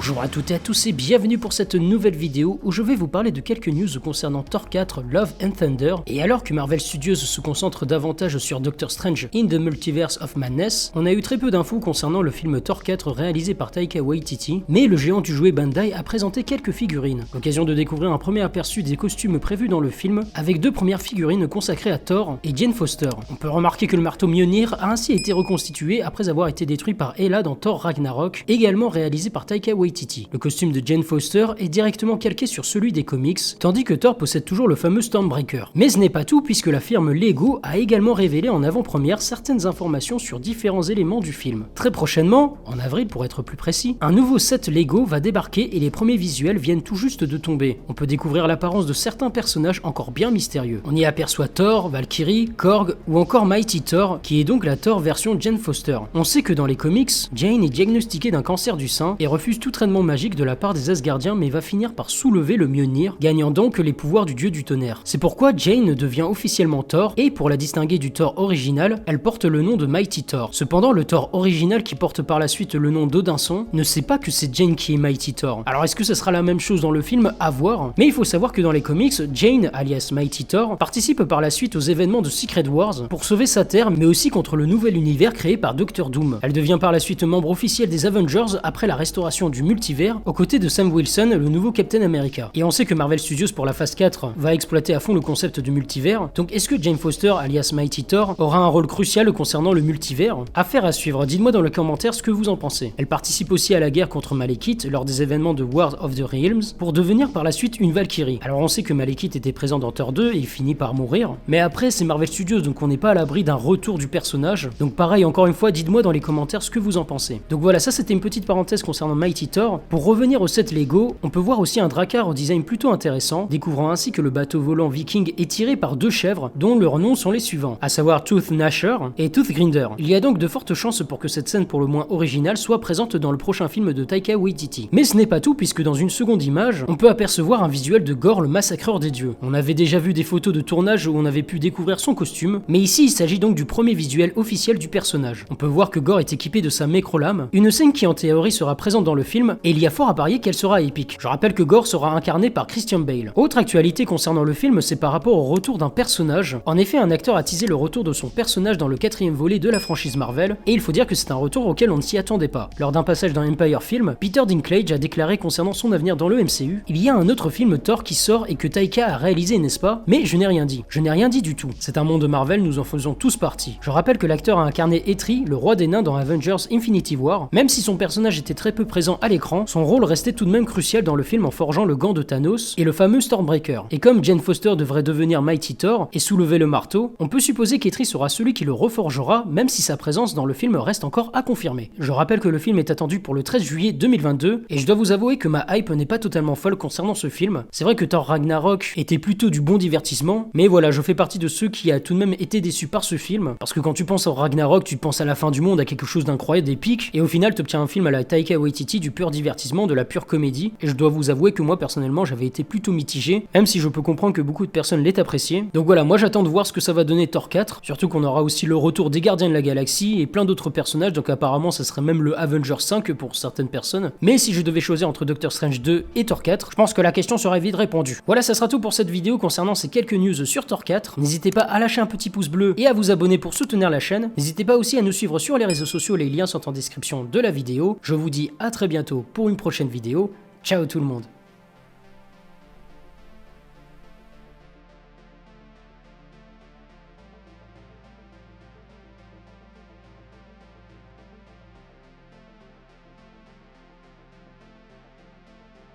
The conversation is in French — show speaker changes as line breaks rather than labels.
Bonjour à toutes et à tous et bienvenue pour cette nouvelle vidéo où je vais vous parler de quelques news concernant Thor 4 Love and Thunder. Et alors que Marvel Studios se concentre davantage sur Doctor Strange in the Multiverse of Madness, on a eu très peu d'infos concernant le film Thor 4 réalisé par Taika Waititi, mais le géant du jouet Bandai a présenté quelques figurines. L'occasion de découvrir un premier aperçu des costumes prévus dans le film avec deux premières figurines consacrées à Thor et Jane Foster. On peut remarquer que le marteau Mjolnir a ainsi été reconstitué après avoir été détruit par Hela dans Thor Ragnarok, également réalisé par Taika Waititi. Le costume de Jane Foster est directement calqué sur celui des comics, tandis que Thor possède toujours le fameux Stormbreaker. Mais ce n'est pas tout puisque la firme Lego a également révélé en avant-première certaines informations sur différents éléments du film. Très prochainement, en avril pour être plus précis, un nouveau set Lego va débarquer et les premiers visuels viennent tout juste de tomber. On peut découvrir l'apparence de certains personnages encore bien mystérieux. On y aperçoit Thor, Valkyrie, Korg ou encore Mighty Thor, qui est donc la Thor version Jane Foster. On sait que dans les comics, Jane est diagnostiquée d'un cancer du sein et refuse tout magique de la part des Asgardiens mais va finir par soulever le Mjolnir, gagnant donc les pouvoirs du dieu du tonnerre. C'est pourquoi Jane devient officiellement Thor et pour la distinguer du Thor original, elle porte le nom de Mighty Thor. Cependant, le Thor original qui porte par la suite le nom d'Odinson ne sait pas que c'est Jane qui est Mighty Thor. Alors est-ce que ce sera la même chose dans le film? À voir. Mais il faut savoir que dans les comics, Jane, alias Mighty Thor, participe par la suite aux événements de Secret Wars pour sauver sa terre mais aussi contre le nouvel univers créé par Doctor Doom. Elle devient par la suite membre officiel des Avengers après la restauration du multivers aux côtés de Sam Wilson, le nouveau Captain America. Et on sait que Marvel Studios pour la phase 4 va exploiter à fond le concept du multivers, donc est-ce que Jane Foster, alias Mighty Thor, aura un rôle crucial concernant le multivers? Affaire à suivre, dites-moi dans les commentaires ce que vous en pensez. Elle participe aussi à la guerre contre Malekith lors des événements de War of the Realms pour devenir par la suite une Valkyrie. Alors on sait que Malekith était présent dans Thor 2 et il finit par mourir, mais après c'est Marvel Studios donc on n'est pas à l'abri d'un retour du personnage. Donc pareil encore une fois, dites-moi dans les commentaires ce que vous en pensez. Donc voilà, ça c'était une petite parenthèse concernant Mighty Thor. Pour revenir au set Lego, on peut voir aussi un Drakkar au design plutôt intéressant, découvrant ainsi que le bateau volant viking est tiré par deux chèvres dont leurs noms sont les suivants, à savoir Tooth Nasher et Tooth Grinder. Il y a donc de fortes chances pour que cette scène pour le moins originale soit présente dans le prochain film de Taika Waititi. Mais ce n'est pas tout puisque dans une seconde image, on peut apercevoir un visuel de Gore le massacreur des dieux. On avait déjà vu des photos de tournage où on avait pu découvrir son costume, mais ici il s'agit donc du premier visuel officiel du personnage. On peut voir que Gore est équipé de sa mécrolame, une scène qui en théorie sera présente dans le film et il y a fort à parier qu'elle sera épique. Je rappelle que Gore sera incarné par Christian Bale. Autre actualité concernant le film, c'est par rapport au retour d'un personnage. En effet, un acteur a teasé le retour de son personnage dans le quatrième volet de la franchise Marvel, et il faut dire que c'est un retour auquel on ne s'y attendait pas. Lors d'un passage dans Empire Film, Peter Dinklage a déclaré concernant son avenir dans le MCU, il y a un autre film Thor qui sort et que Taika a réalisé, n'est-ce pas? Mais je n'ai rien dit. Je n'ai rien dit du tout. C'est un monde de Marvel, nous en faisons tous partie. Je rappelle que l'acteur a incarné Etri, le roi des nains dans Avengers Infinity War. Même si son personnage était très peu présent à son rôle restait tout de même crucial dans le film en forgeant le gant de Thanos et le fameux Stormbreaker. Et comme Jane Foster devrait devenir Mighty Thor et soulever le marteau, on peut supposer qu'Etri sera celui qui le reforgera, même si sa présence dans le film reste encore à confirmer. Je rappelle que le film est attendu pour le 13 juillet 2022, et je dois vous avouer que ma hype n'est pas totalement folle concernant ce film. C'est vrai que Thor Ragnarok était plutôt du bon divertissement, mais voilà, je fais partie de ceux qui a tout de même été déçus par ce film, parce que quand tu penses au Ragnarok, tu penses à la fin du monde, à quelque chose d'incroyable, d'épique, et au final tu obtiens un film à la Taika Waititi du pur divertissement, de la pure comédie, et je dois vous avouer que moi personnellement j'avais été plutôt mitigé, même si je peux comprendre que beaucoup de personnes l'aient apprécié. Donc voilà, moi j'attends de voir ce que ça va donner Thor 4, surtout qu'on aura aussi le retour des Gardiens de la Galaxie et plein d'autres personnages, donc apparemment ça serait même le Avenger 5 pour certaines personnes. Mais si je devais choisir entre Doctor Strange 2 et Thor 4, je pense que la question serait vite répondue. Voilà, ça sera tout pour cette vidéo concernant ces quelques news sur Thor 4. N'hésitez pas à lâcher un petit pouce bleu et à vous abonner pour soutenir la chaîne. N'hésitez pas aussi à nous suivre sur les réseaux sociaux, les liens sont en description de la vidéo. Je vous dis à très pour une prochaine vidéo. Ciao tout le monde